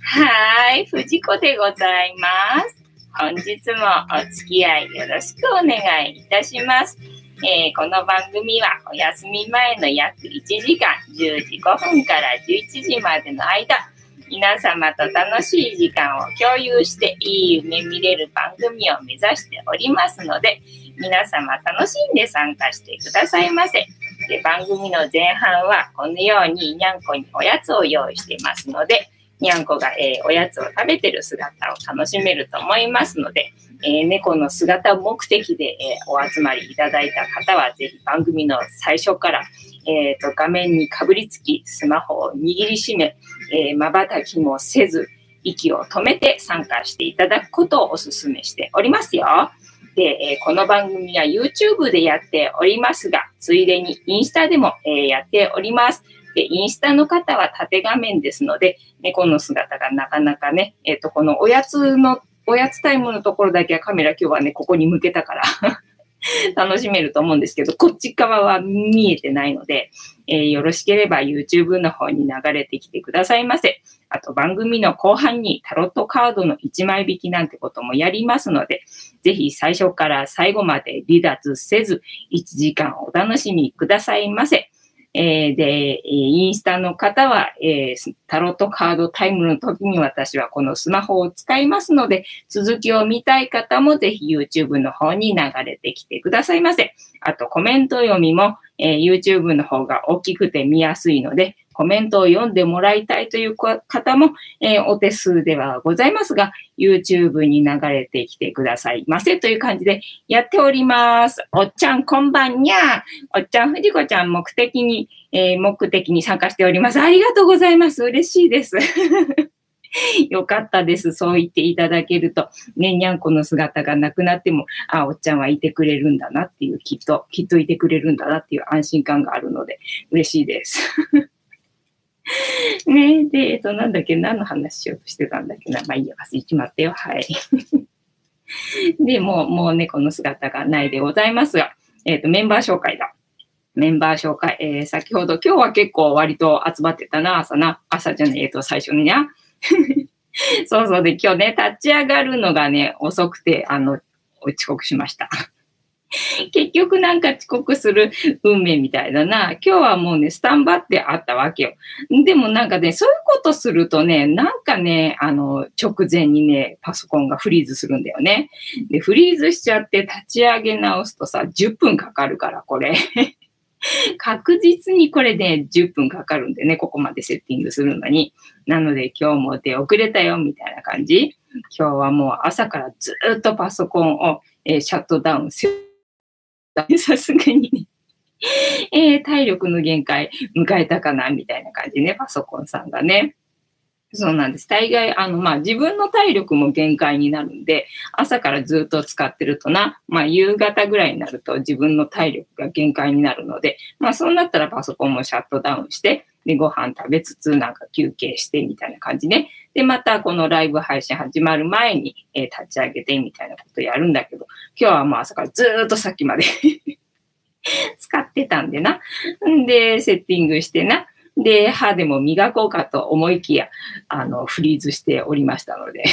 はい、藤子でございます。本日もお付き合いよろしくお願いいたします。えー、この番組はお休み前の約1時間10時5分から11時までの間、皆様と楽しい時間を共有していい夢見れる番組を目指しておりますので、皆様楽しんで参加してくださいませ。で番組の前半はこのようににゃんこにおやつを用意してますので、にゃんこが、えー、おやつを食べてる姿を楽しめると思いますので、えー、猫の姿目的で、えー、お集まりいただいた方は、ぜひ番組の最初から、えーと、画面にかぶりつき、スマホを握りしめ、まばたきもせず、息を止めて参加していただくことをお勧めしておりますよ。で、えこの番組は YouTube でやっておりますが、ついでにインスタでも、えやっております。で、インスタの方は縦画面ですので、猫の姿がなかなかね、えっ、ー、と、このおやつの、おやつタイムのところだけはカメラ今日はね、ここに向けたから 楽しめると思うんですけど、こっち側は見えてないので、えー、よろしければ YouTube の方に流れてきてくださいませ。あと番組の後半にタロットカードの1枚引きなんてこともやりますので、ぜひ最初から最後まで離脱せず、1時間お楽しみくださいませ。えー、で、インスタの方は、えー、タロットカードタイムの時に私はこのスマホを使いますので、続きを見たい方もぜひ YouTube の方に流れてきてくださいませ。あとコメント読みも、えー、YouTube の方が大きくて見やすいので、コメントを読んでもらいたいという方も、えー、お手数ではございますが、YouTube に流れてきてくださいませという感じでやっております。おっちゃんこんばんにゃおっちゃん藤子ちゃん目的に、えー、目的に参加しております。ありがとうございます。嬉しいです。よかったです。そう言っていただけると、ね、にゃんこの姿がなくなっても、あ、おっちゃんはいてくれるんだなっていう、きっと、きっといてくれるんだなっていう安心感があるので、嬉しいです。ねで、えっと、なんだっけ、何の話しようとしてたんだっけな。まあいいや、忘れちまったよ。はい。で、もう、もう猫の姿がないでございますが、えっ、と、メンバー紹介だ。メンバー紹介。えー、先ほど、今日は結構割と集まってたな、朝な。朝じゃない、えっ、と、最初にな。そうそうで、今日ね、立ち上がるのがね、遅くて、あの、遅刻しました。結局なんか遅刻する運命みたいだな。今日はもうね、スタンバってあったわけよ。でもなんかね、そういうことするとね、なんかね、あの、直前にね、パソコンがフリーズするんだよね。で、フリーズしちゃって立ち上げ直すとさ、10分かかるから、これ。確実にこれで10分かかるんでね、ここまでセッティングするのに。なので今日も出遅れたよ、みたいな感じ。今日はもう朝からずっとパソコンを、えー、シャットダウンする。さすがにね えー、体力の限界迎えたかなみたいな感じね、パソコンさんがね。そうなんです。大概、あの、まあ、自分の体力も限界になるんで、朝からずっと使ってるとな、まあ、夕方ぐらいになると自分の体力が限界になるので、まあ、そうなったらパソコンもシャットダウンして、で、ご飯食べつつ、なんか休憩してみたいな感じね。で、またこのライブ配信始まる前に、えー、立ち上げてみたいなことやるんだけど、今日はもう朝からずっとさっきまで 使ってたんでな。んで、セッティングしてな。で、歯でも磨こうかと思いきや、あの、フリーズしておりましたので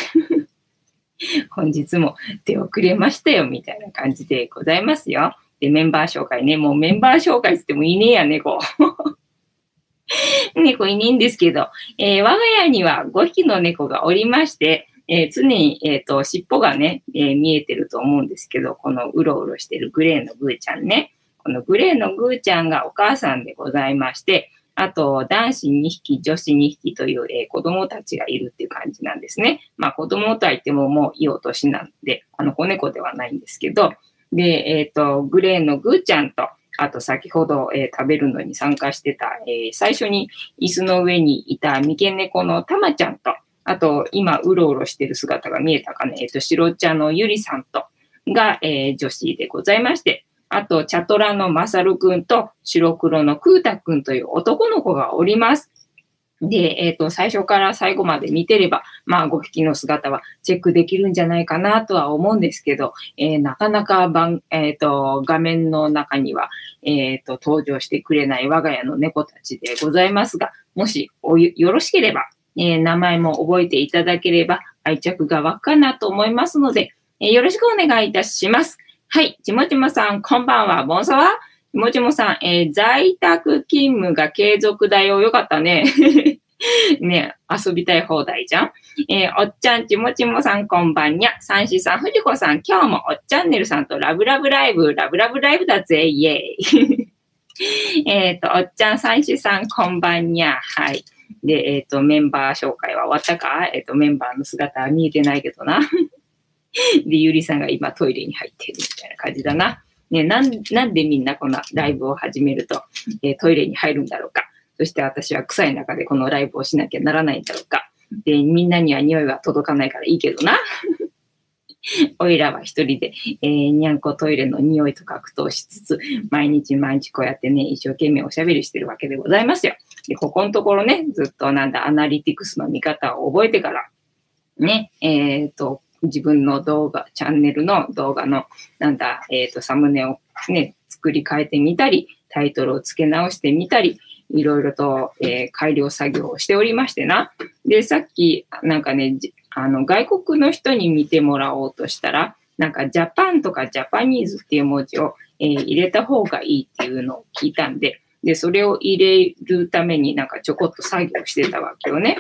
本日も手遅れましたよ、みたいな感じでございますよ。で、メンバー紹介ね。もうメンバー紹介ってもいねえや、猫。猫いねえんですけど、えー、我が家には5匹の猫がおりまして、えー、常に、えっ、ー、と、尻尾がね、えー、見えてると思うんですけど、このうろうろしてるグレーのグーちゃんね。このグレーのグーちゃんがお母さんでございまして、あと、男子2匹、女子2匹という、えー、子供たちがいるっていう感じなんですね。まあ、子供とは言ってももういいお年なんで、あの、子猫ではないんですけど、で、えっ、ー、と、グレーのグーちゃんと、あと先ほど、えー、食べるのに参加してた、えー、最初に椅子の上にいた三毛猫のたまちゃんと、あと今うろうろしてる姿が見えたかね、えっ、ー、と、白茶のゆりさんと、が、え女子でございまして、あと、チャトラのまさるくんと白黒のくーたくんという男の子がおります。で、えっ、ー、と、最初から最後まで見てれば、まあ、5匹の姿はチェックできるんじゃないかなとは思うんですけど、えー、なかなか番、えっ、ー、と、画面の中には、えっ、と、登場してくれない我が家の猫たちでございますが、もしおよろしければ、え、名前も覚えていただければ愛着が湧くかなと思いますので、え、よろしくお願いいたします。はい、ちもちもさん、こんばんは、ボンソワ。ちもちもさん、えー、在宅勤務が継続だよ。よかったね。ね、遊びたい放題じゃん。えー、おっちゃん、ちもちもさん、こんばんにゃ。三子さん、藤子さん、今日もおっチャンネルさんとラブラブライブ、ラブラブライブだぜ、イェイ。えっと、おっちゃん、三子さん、こんばんにゃ。はい。で、えっ、ー、と、メンバー紹介は終わったか？えっ、ー、と、メンバーの姿は見えてないけどな。で、ゆりさんが今トイレに入ってるみたいな感じだな。ね、なん、なんでみんなこのライブを始めると、えー、トイレに入るんだろうか。そして私は臭い中でこのライブをしなきゃならないんだろうか。で、みんなには匂いは届かないからいいけどな。おいらは一人で、えー、にゃんこトイレの匂いと格闘しつつ、毎日毎日こうやってね、一生懸命おしゃべりしてるわけでございますよ。で、ここのところね、ずっとなんだ、アナリティクスの見方を覚えてから、ね、えっ、ー、と、自分の動画、チャンネルの動画の、なんだ、えっ、ー、と、サムネをね、作り変えてみたり、タイトルを付け直してみたり、いろいろと、えー、改良作業をしておりましてな。で、さっき、なんかね、あの、外国の人に見てもらおうとしたら、なんか、ジャパンとかジャパニーズっていう文字を、えー、入れた方がいいっていうのを聞いたんで、で、それを入れるためになんかちょこっと作業してたわけよね。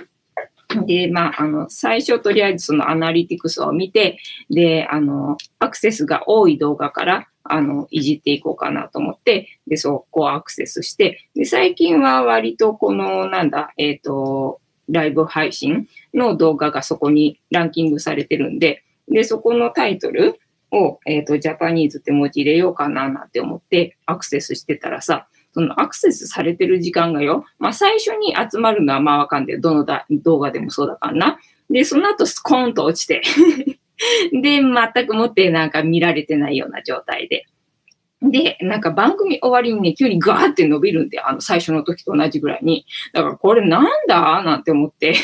で、まあ、あの、最初とりあえずそのアナリティクスを見て、で、あの、アクセスが多い動画から、あの、いじっていこうかなと思って、で、そこをアクセスして、で、最近は割とこの、なんだ、えっ、ー、と、ライブ配信の動画がそこにランキングされてるんで、で、そこのタイトルを、えっ、ー、と、ジャパニーズって文字入れようかななんて思ってアクセスしてたらさ、そのアクセスされてる時間がよ、まあ最初に集まるのはまあわかんない。どの動画でもそうだからな。で、その後スコーンと落ちて で、全くもってなんか見られてないような状態で。で、なんか番組終わりにね、急にガーって伸びるんで、あの最初の時と同じぐらいに。だからこれなんだ？なんて思って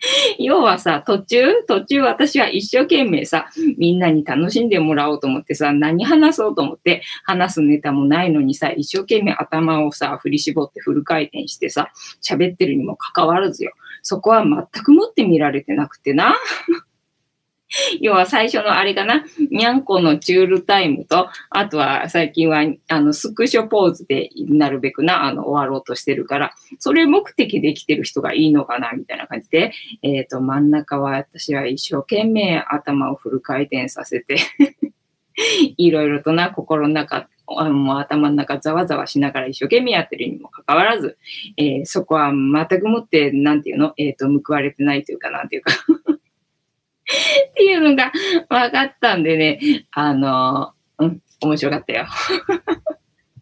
要はさ、途中、途中私は一生懸命さ、みんなに楽しんでもらおうと思ってさ、何話そうと思って話すネタもないのにさ、一生懸命頭をさ、振り絞ってフル回転してさ、喋ってるにもかかわらずよ。そこは全くもって見られてなくてな。要は最初のあれかな、にゃんこのチュールタイムと、あとは最近は、あの、スクショポーズでなるべくな、あの、終わろうとしてるから、それ目的できてる人がいいのかな、みたいな感じで、えっ、ー、と、真ん中は私は一生懸命頭をフル回転させて いろいろとな、心の中、もう頭の中ざわざわしながら一生懸命やってるにもかかわらず、えー、そこは全くもって、なんていうの、えっ、ー、と、報われてないというか、なんていうか。っていうのが分かったんでね、あの、うん、面白かったよ。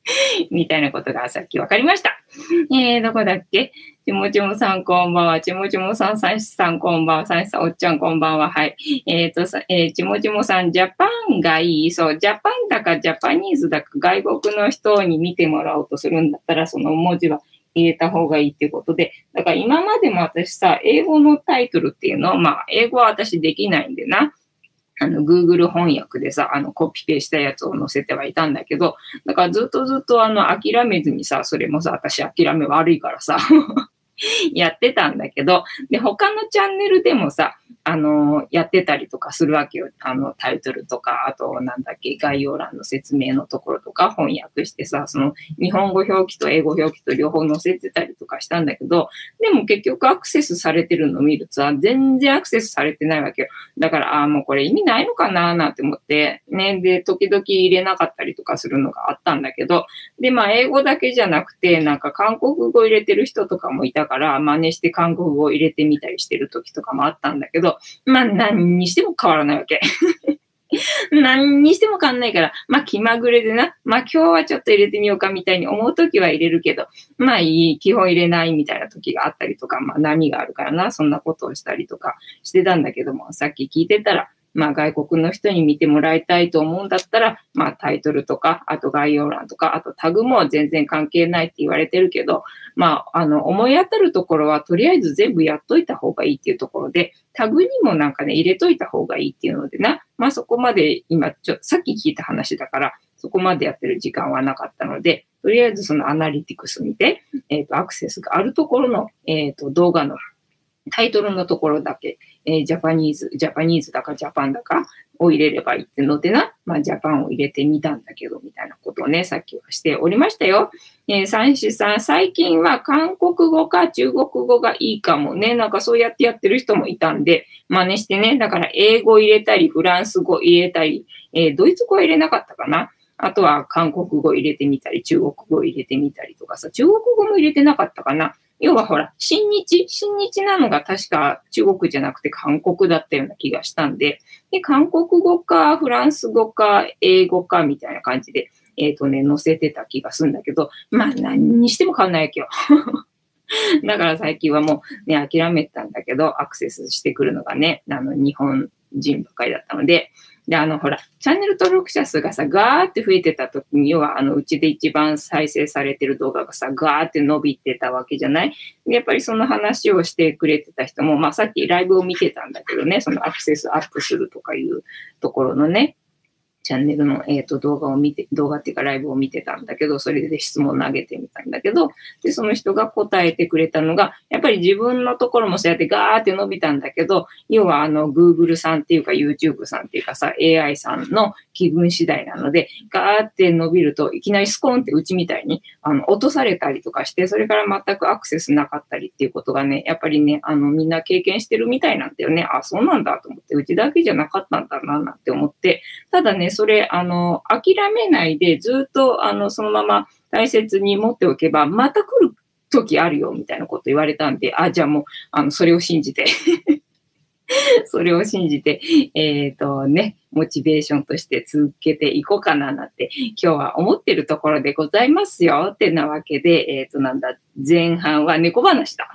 みたいなことがさっき分かりました。えー、どこだっけ？ちもちもさんこんばんは。ちもちもさん、さんしさんこんばんは。さんしさん、おっちゃんこんばんは。はい。えっ、ー、とさ、えー、ちもちもさん、ジャパンがいい。そう、ジャパンだかジャパニーズだか外国の人に見てもらおうとするんだったら、その文字は入れた方がいいっていうことで、だから今までも私さ、英語のタイトルっていうのを、まあ、英語は私できないんでな、あの、Google 翻訳でさ、あの、コピペしたやつを載せてはいたんだけど、だからずっとずっとあの、諦めずにさ、それもさ、私諦め悪いからさ。やってたんだけど、で、他のチャンネルでもさ、あの、やってたりとかするわけよ。あの、タイトルとか、あと、なんだっけ、概要欄の説明のところとか翻訳してさ、その、日本語表記と英語表記と両方載せてたりとかしたんだけど、でも結局アクセスされてるのを見るとさ、全然アクセスされてないわけよ。だから、ああ、もうこれ意味ないのかななんて思って、ね、で、時々入れなかったりとかするのがあったんだけど、で、まあ、英語だけじゃなくて、なんか韓国語入れてる人とかもいたから、真似して韓国語を入れてみたりしてる時とかもあったんだけど、まあ何にしても変わらないわけ。何にしても変わんないから、まあ気まぐれでな、まあ今日はちょっと入れてみようかみたいに思うときは入れるけど、まあいい、基本入れないみたいな時があったりとか、まあ波があるからな、そんなことをしたりとかしてたんだけども、さっき聞いてたら、まあ外国の人に見てもらいたいと思うんだったら、まあタイトルとか、あと概要欄とか、あとタグも全然関係ないって言われてるけど、まあ、あの、思い当たるところはとりあえず全部やっといた方がいいっていうところで、タグにもなんかね、入れといた方がいいっていうのでな、まあそこまで今ちょ、さっき聞いた話だから、そこまでやってる時間はなかったので、とりあえずそのアナリティクス見て、えっ、ー、と、アクセスがあるところの、えっ、ー、と、動画のタイトルのところだけ、えー、ジャパニーズ、ジャパニーズだかジャパンだかを入れればいいってのでな、まあ、ジャパンを入れてみたんだけど、みたいなことをね、さっきはしておりましたよ。えー、三子さん、最近は韓国語か中国語がいいかもね、なんかそうやってやってる人もいたんで、真似してね、だから英語入れたり、フランス語入れたり、えー、ドイツ語は入れなかったかな。あとは韓国語入れてみたり、中国語入れてみたりとかさ、中国語も入れてなかったかな。要はほら、新日、新日なのが確か中国じゃなくて韓国だったような気がしたんで、で、韓国語かフランス語か英語かみたいな感じで、えっ、ー、とね、載せてた気がするんだけど、まあ何にしても変わんないわけよ。だから最近はもうね、諦めたんだけど、アクセスしてくるのがね、あの、日本人ばかりだったので、で、あの、ほら、チャンネル登録者数がさ、ガーって増えてた時に、要は、あの、うちで一番再生されてる動画がさ、ガーって伸びてたわけじゃない？やっぱりその話をしてくれてた人も、まあ、さっきライブを見てたんだけどね、そのアクセスアップするとかいうところのね、チャンネルの、えーと、動画を見て、動画っていうかライブを見てたんだけど、それで質問投げてみたんだけど、で、その人が答えてくれたのが、やっぱり自分のところもそうやってガーって伸びたんだけど、要はあの、Google さんっていうか YouTube さんっていうかさ、AI さんの気分次第なので、ガーって伸びると、いきなりスコーンってうちみたいに、あの、落とされたりとかして、それから全くアクセスなかったりっていうことがね、やっぱりね、あの、みんな経験してるみたいなんだよね。あ、そうなんだと思って、うちだけじゃなかったんだな、なんて思って、ただね、それ、あの、諦めないで、ずっと、あの、そのまま大切に持っておけば、また来る時あるよ、みたいなこと言われたんで、あ、じゃあもう、あの、それを信じて それを信じて、えっ、ー、とね、モチベーションとして続けていこうかななんて今日は思ってるところでございますよってなわけで、えっ、ー、となんだ、前半は猫話だ。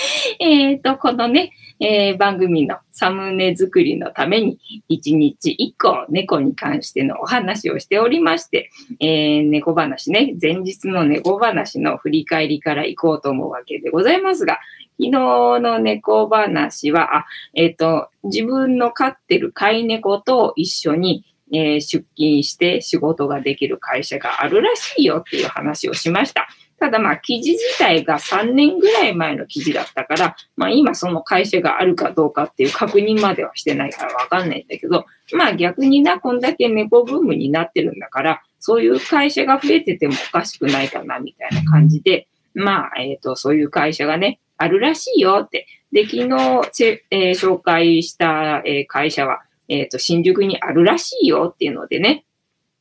えっと、このね、えー、番組のサムネ作りのために1日1個猫に関してのお話をしておりまして、えー、猫話ね、前日の猫話の振り返りから行こうと思うわけでございますが、昨日の猫話は、あ、えっ、ー、と、自分の飼ってる飼い猫と一緒に、えー、出勤して仕事ができる会社があるらしいよっていう話をしました。ただまあ記事自体が3年ぐらい前の記事だったから、まあ今その会社があるかどうかっていう確認まではしてないからわかんないんだけど、まあ逆にな、こんだけ猫ブームになってるんだから、そういう会社が増えててもおかしくないかなみたいな感じで、まあ、えっ、ー、と、そういう会社がね、あるらしいよって。で、昨日、えー、紹介した、えー、会社は、えっ、と、新宿にあるらしいよっていうのでね。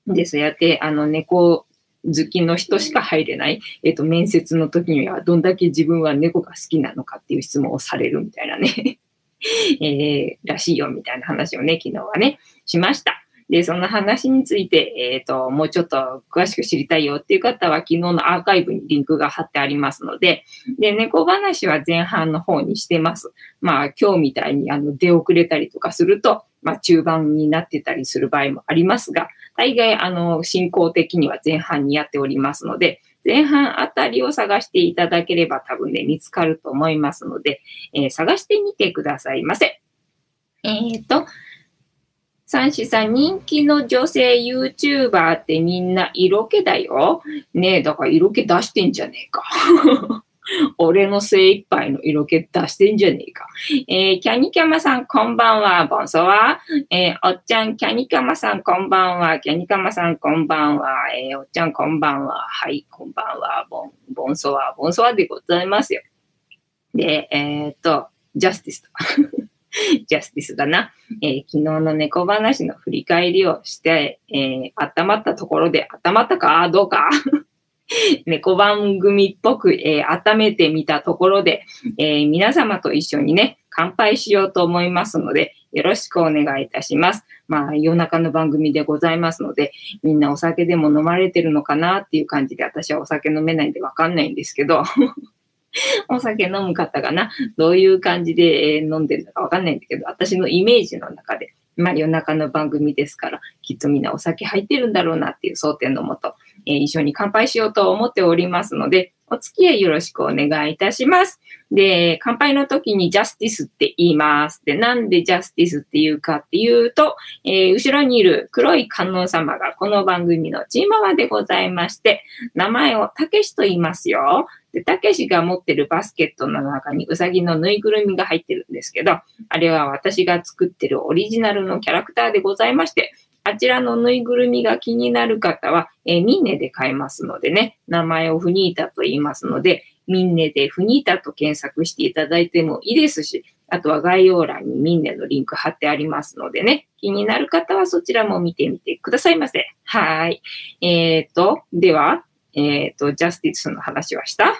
で、そうやって、あの、猫好きの人しか入れない、えっ、と、面接の時にはどんだけ自分は猫が好きなのかっていう質問をされるみたいなね。えー、らしいよみたいな話をね、昨日はね、しました。で、その話について、えっ、ー、と、もうちょっと詳しく知りたいよっていう方は、昨日のアーカイブにリンクが貼ってありますので、で、猫話は前半の方にしてます。まあ、今日みたいにあの出遅れたりとかすると、まあ、中盤になってたりする場合もありますが、大概、あの、進行的には前半にやっておりますので、前半あたりを探していただければ多分ね、見つかると思いますので、えー、探してみてくださいませ。えっ、ー、と、三子さん、人気の女性 YouTuber ってみんな色気だよ。ねえ、だから色気出してんじゃねえか。俺の精一杯の色気出してんじゃねえか。えー、キャニキャマさん、こんばんは。ボンソワ。えー、おっちゃん、キャニキャマさん、こんばんは。キャニカマさん、こんばんは。えー、おっちゃん、こんばんは。はい、こんばんは。ボン、ボンソワ、ボンソワでございますよ。で、えー、っと、ジャスティスと。ジャスティスだな、えー、昨日の猫話の振り返りをして、えー、温まったところで、温まったか？どうか？猫番組っぽく、えー、温めてみたところで、えー、皆様と一緒にね、乾杯しようと思いますので、よろしくお願いいたします。まあ、夜中の番組でございますので、みんなお酒でも飲まれてるのかなっていう感じで、私はお酒飲めないんでわかんないんですけど、お酒飲む方がな、どういう感じで飲んでるのかわかんないんだけど、私のイメージの中で、まあ夜中の番組ですから、きっとみんなお酒入ってるんだろうなっていう想定のもと、えー、一緒に乾杯しようと思っておりますので、お付き合いよろしくお願いいたします。で、乾杯の時にジャスティスって言います。で、なんでジャスティスって言うかっていうと、えー、後ろにいる黒い観音様がこの番組のチーママでございまして、名前をたけしと言いますよ。で、たけしが持ってるバスケットの中にうさぎのぬいぐるみが入ってるんですけど、あれは私が作ってるオリジナルのキャラクターでございまして、あちらのぬいぐるみが気になる方は、えー、ミンネで買えますのでね、名前をフニータと言いますので、ミンネでフニータと検索していただいてもいいですし、あとは概要欄にミンネのリンク貼ってありますのでね、気になる方はそちらも見てみてくださいませ。はい。えっ、ー、と、では、えっ、ー、と、ジャスティスの話はした？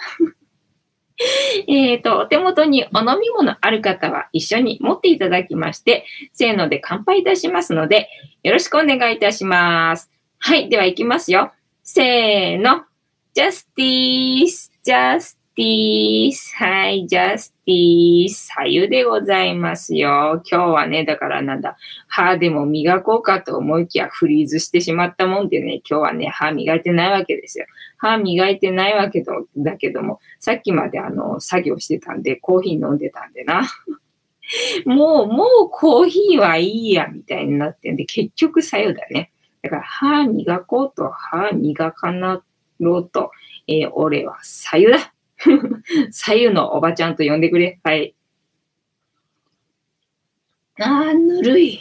えっと、お手元にお飲み物ある方は一緒に持っていただきまして、せーので乾杯いたしますので、よろしくお願いいたします。はい、では行きますよ。せーの。ジャスティース、ジャスティース。はい、ジャスティース。左右でございますよ。今日はね、だからなんだ、歯でも磨こうかと思いきやフリーズしてしまったもんでね、今日はね、歯磨いてないわけですよ。歯磨いてないわけだけども、さっきまであの、作業してたんで、コーヒー飲んでたんでな。もう、もうコーヒーはいいや、みたいになってんで、結局左右だね。だから歯磨こうと歯磨かなろうと、えー、俺は左右だ。左右のおばちゃんと呼んでくれ。はい。あー、ぬるい。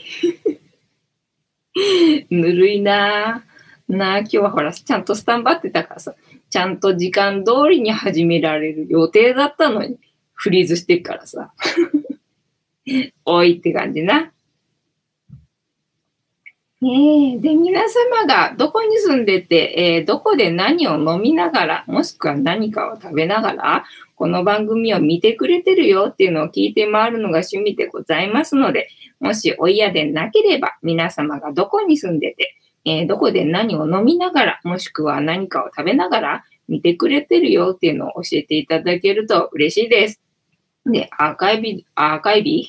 ぬるいななあ、今日はほら、ちゃんとスタンバってたからさ、ちゃんと時間通りに始められる予定だったのに、フリーズしてっからさ。おいって感じな。ねえ。で、皆様がどこに住んでて、えー、どこで何を飲みながら、もしくは何かを食べながら、この番組を見てくれてるよっていうのを聞いて回るのが趣味でございますので、もしお嫌でなければ、皆様がどこに住んでて、えー、どこで何を飲みながら、もしくは何かを食べながら見てくれてるよっていうのを教えていただけると嬉しいです。で、アーカイビ、アーカイビ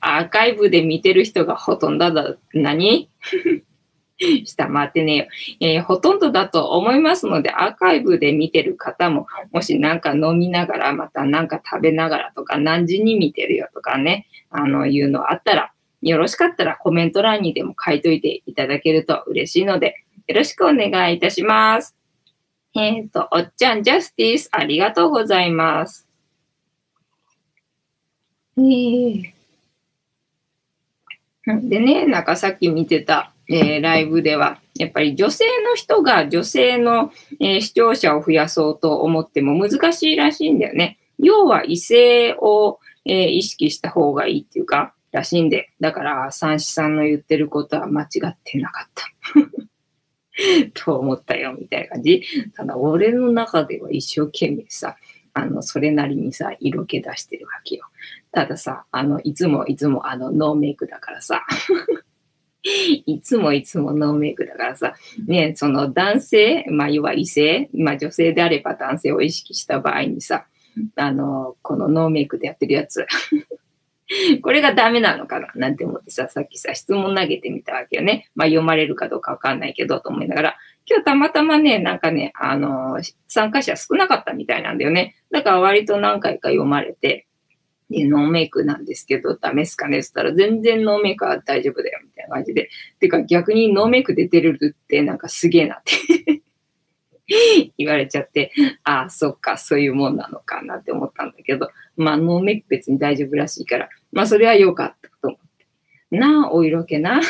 アーカイブで見てる人がほとんどだ。何？下回ってねえー、ほとんどだと思いますので、アーカイブで見てる方も、もしなんか飲みながら、またなんか食べながらとか、何時に見てるよとかね、あの、いうのあったら、よろしかったらコメント欄にでも書いといていただけると嬉しいので、よろしくお願いいたします。えっ、ー、と、おっちゃんジャスティス、ありがとうございます。えー、でね、なんかさっき見てた、えー、ライブでは、やっぱり女性の人が女性の、えー、視聴者を増やそうと思っても難しいらしいんだよね。要は異性を、えー、意識した方がいいっていうか、らしいんで。だから、三子さんの言ってることは間違ってなかった。と思ったよ、みたいな感じ。ただ、俺の中では一生懸命さ、あの、それなりにさ、色気出してるわけよ。たださ、あの、いつもいつもあの、ノーメイクだからさ。いつもいつもノーメイクだからさ、ね、その男性、まあ、要は異性、まあ、女性であれば男性を意識した場合にさ、あの、このノーメイクでやってるやつ。これがダメなのかな？なんて思ってさ、さっきさ、質問投げてみたわけよね。まあ、読まれるかどうかわかんないけど、と思いながら、今日たまたまね、なんかね、あの、参加者少なかったみたいなんだよね。だから割と何回か読まれて、で、ノーメイクなんですけど、ダメっすかねって言ったら、全然ノーメイクは大丈夫だよ、みたいな感じで。てか逆にノーメイクで出れるってなんかすげえなって 言われちゃって、ああ、そっか、そういうもんなのかなって思ったんだけど、まあ、ノーメイク別に大丈夫らしいから、まあ、それは良かったと思って。なあ、お色気な。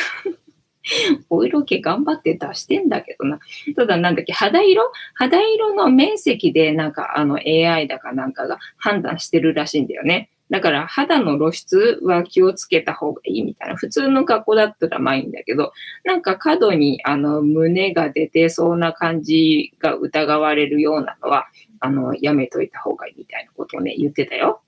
お色気頑張って出してんだけどな。ただなんだっけ、肌色？肌色の面積でなんかあの AI だかなんかが判断してるらしいんだよね。だから肌の露出は気をつけた方がいいみたいな。普通の格好だったらまあいいんだけど、なんか過度にあの胸が出てそうな感じが疑われるようなのは、あの、やめといた方がいいみたいなことをね、言ってたよ。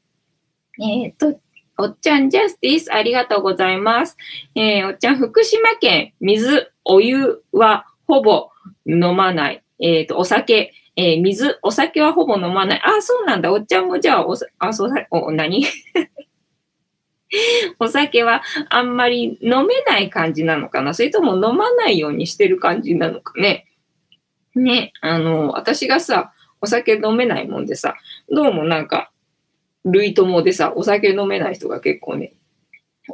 えっ、と、おっちゃんジャスティス、ありがとうございます。えー、おっちゃん、福島県、水、お湯はほぼ飲まない。えっ、ー、と、お酒、えー、水、お酒はほぼ飲まない。あ、そうなんだ。おっちゃんもじゃあ、お、あ、そう、お、何？お酒はあんまり飲めない感じなのかな？それとも飲まないようにしてる感じなのかね？ね、あの、私がさ、お酒飲めないもんでさ、どうもなんか、類友でさ、お酒飲めない人が結構ね、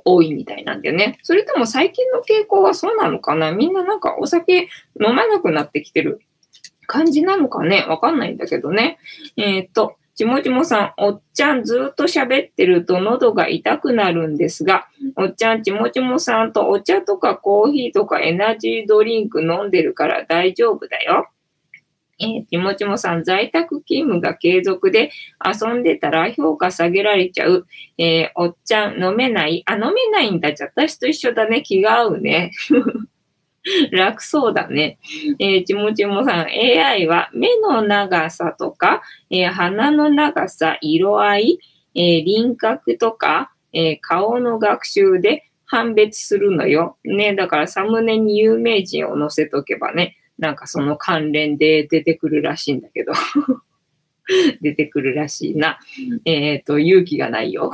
多いみたいなんだよね。それとも最近の傾向はそうなのかな？みんななんかお酒飲まなくなってきてる感じなのかね？わかんないんだけどね。えっ、と、ちもちもさん、おっちゃんずっと喋ってると喉が痛くなるんですが、おっちゃんちもちもさんとお茶とかコーヒーとかエナジードリンク飲んでるから大丈夫だよ。えー、ちもちもさん、在宅勤務が継続で遊んでたら評価下げられちゃう。えー、おっちゃん飲めないあ、飲めないんだ。じゃ、私と一緒だね。気が合うね。楽そうだね。えー、ちもちもさん、AI は目の長さとか、えー、鼻の長さ、色合い、えー、輪郭とか、え顔の学習で判別するのよ。ね、だからサムネに有名人を載せとけばね、なんかその関連で出てくるらしいんだけど 出てくるらしいな。えっ、ー、と、勇気がないよ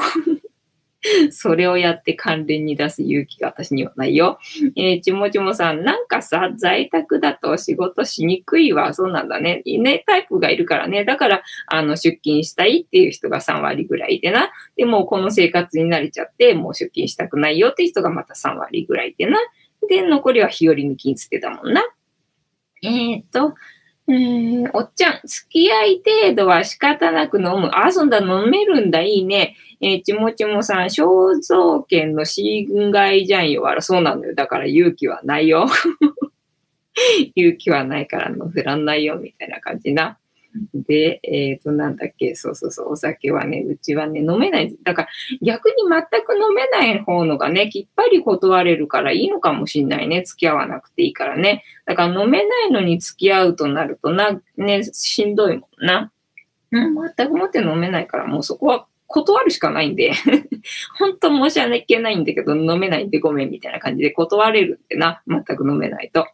それをやって関連に出す勇気が私にはないよ。えー、ちもちもさん、なんかさ、在宅だと仕事しにくいわ。そうなんだね。ね、タイプがいるからね。だから、あの、出勤したいっていう人が3割ぐらいでな。でも、この生活に慣れちゃって、もう出勤したくないよっていう人がまた3割ぐらいでな。で、残りは日和抜きにつってたもんな。えー、っと、えー、おっちゃん、付き合い程度は仕方なく飲む。あ、そんだ、飲めるんだ、いいね。えー、ちもちもさん、肖像権の侵害じゃんよ。あら、そうなのよ。だから勇気はないよ。勇気はないから乗せらんないよ、みたいな感じな。で、えっ、ー、と、なんだっけ、そうそうそう、お酒はね、うちはね、飲めない。だから、逆に全く飲めない方のがね、きっぱり断れるからいいのかもしんないね。付き合わなくていいからね。だから飲めないのに付き合うとなるとな、ね、しんどいもんな。うん、全くもって飲めないから、もうそこは断るしかないんで 本当申し訳ないんだけど、飲めないんでごめんみたいな感じで断れるってな、全く飲めないと。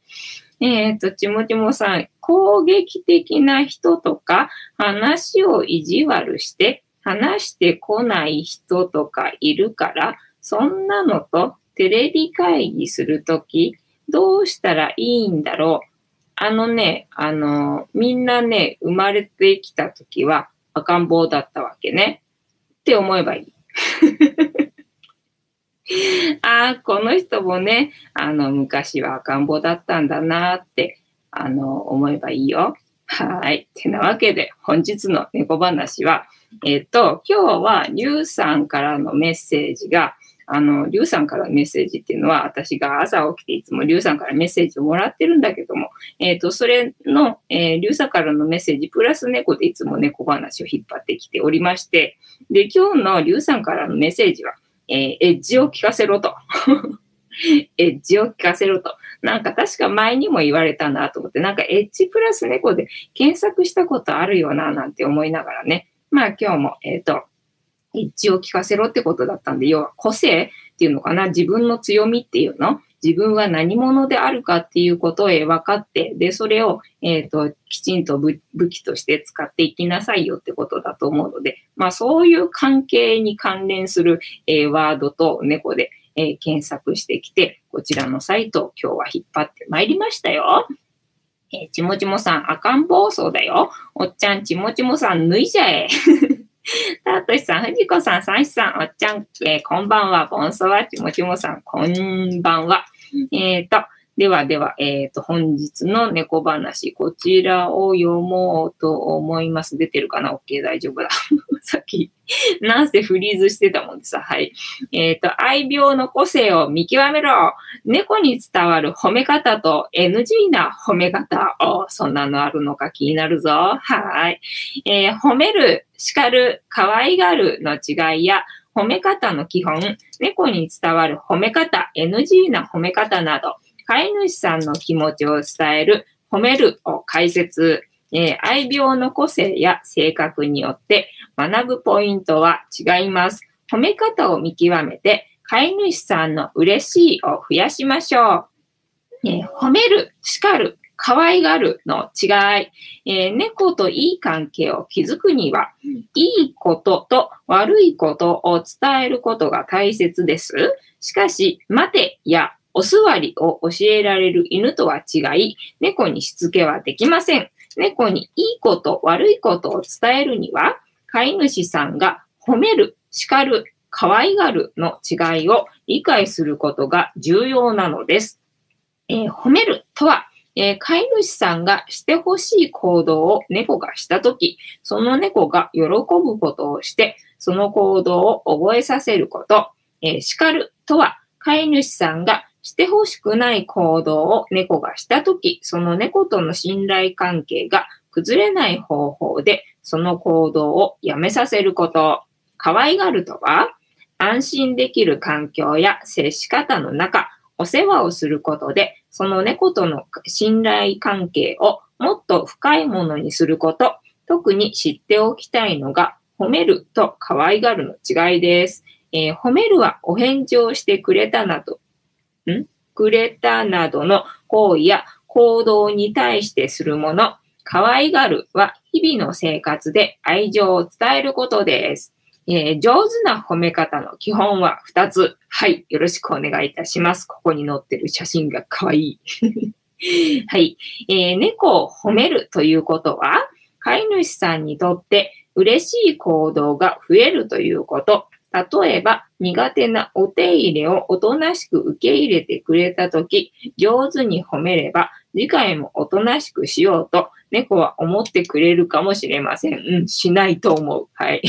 えっ、ー、と、ちもちもさん、攻撃的な人とか、話を意地悪して、話してこない人とかいるから、そんなのとテレビ会議するとき、どうしたらいいんだろう。あのね、あの、みんなね、生まれてきたときは赤ん坊だったわけね。って思えばいい。ああ、この人もね、あの、昔は赤ん坊だったんだなって、あの、思えばいいよ。はい。てなわけで、本日の猫話は、えっ、と、今日は、リュウさんからのメッセージが、あの、リュウさんからのメッセージっていうのは、私が朝起きていつもリュウさんからメッセージをもらってるんだけども、えっ、と、それの、えー、リュウさんからのメッセージ、プラス猫でいつも猫話を引っ張ってきておりまして、で、今日のリュウさんからのメッセージは、えー、エッジを聞かせろと。エッジを聞かせろと。なんか確か前にも言われたなと思って、なんかエッジプラス猫で検索したことあるよななんて思いながらね。まあ今日も、えっ、ー、と、エッジを聞かせろってことだったんで、要は個性っていうのかな、自分の強みっていうの自分は何者であるかっていうことを分かって、で、それを、えっ、と、きちんと武器として使っていきなさいよってことだと思うので、まあそういう関係に関連する、え、ワードと猫で、え、検索してきて、こちらのサイトを今日は引っ張ってまいりましたよ。えー、ちもちもさん赤ん坊そうだよ。おっちゃんちもちもさん脱いじゃえ。たとしさん、ふじこさん、さんしさん、おっちゃん、えー、こんばんは、ぼんそわ、ちもちもさん、こんばんは。えっ、ー、と、ではでは、えっ、ー、と、本日の猫話、こちらを読もうと思います。出てるかな ?OK、大丈夫だ。さっき、なんせフリーズしてたもんでさ、はい。えっ、ー、と、愛病の個性を見極めろ。猫に伝わる褒め方と NG な褒め方。おそんなのあるのか気になるぞ。はい。えー、褒める、叱る、可愛がるの違いや、褒め方の基本、猫に伝わる褒め方、NG な褒め方など、飼い主さんの気持ちを伝える、褒めるを解説、えー、愛病の個性や性格によって学ぶポイントは違います。褒め方を見極めて、飼い主さんの嬉しいを増やしましょう。えー、褒める、叱る、可愛がるの違い、えー、猫といい関係を築くには、いいことと悪いことを伝えることが大切です。しかし、待てやお座りを教えられる犬とは違い、猫にしつけはできません。猫にいいこと、悪いことを伝えるには、飼い主さんが褒める、叱る、可愛がるの違いを理解することが重要なのです。えー、褒めるとは、えー、飼い主さんがしてほしい行動を猫がしたとき、その猫が喜ぶことをして、その行動を覚えさせること。えー、叱るとは、飼い主さんがしてほしくない行動を猫がしたとき、その猫との信頼関係が崩れない方法で、その行動をやめさせること。可愛がるとは、安心できる環境や接し方の中、お世話をすることで、その猫との信頼関係をもっと深いものにすること。特に知っておきたいのが、褒めると可愛がるの違いです。えー、褒めるはお返事をしてくれたなど、んくれたなどの行為や行動に対してするもの。可愛がるは日々の生活で愛情を伝えることです。えー、上手な褒め方の基本は2つ。はい。よろしくお願いいたします。ここに載ってる写真が可愛い。はい、えー、猫を褒めるということは、飼い主さんにとって嬉しい行動が増えるということ。例えば、苦手なお手入れをおとなしく受け入れてくれたとき、上手に褒めれば、次回もおとなしくしようと、猫は思ってくれるかもしれません。うん、しないと思う。はい。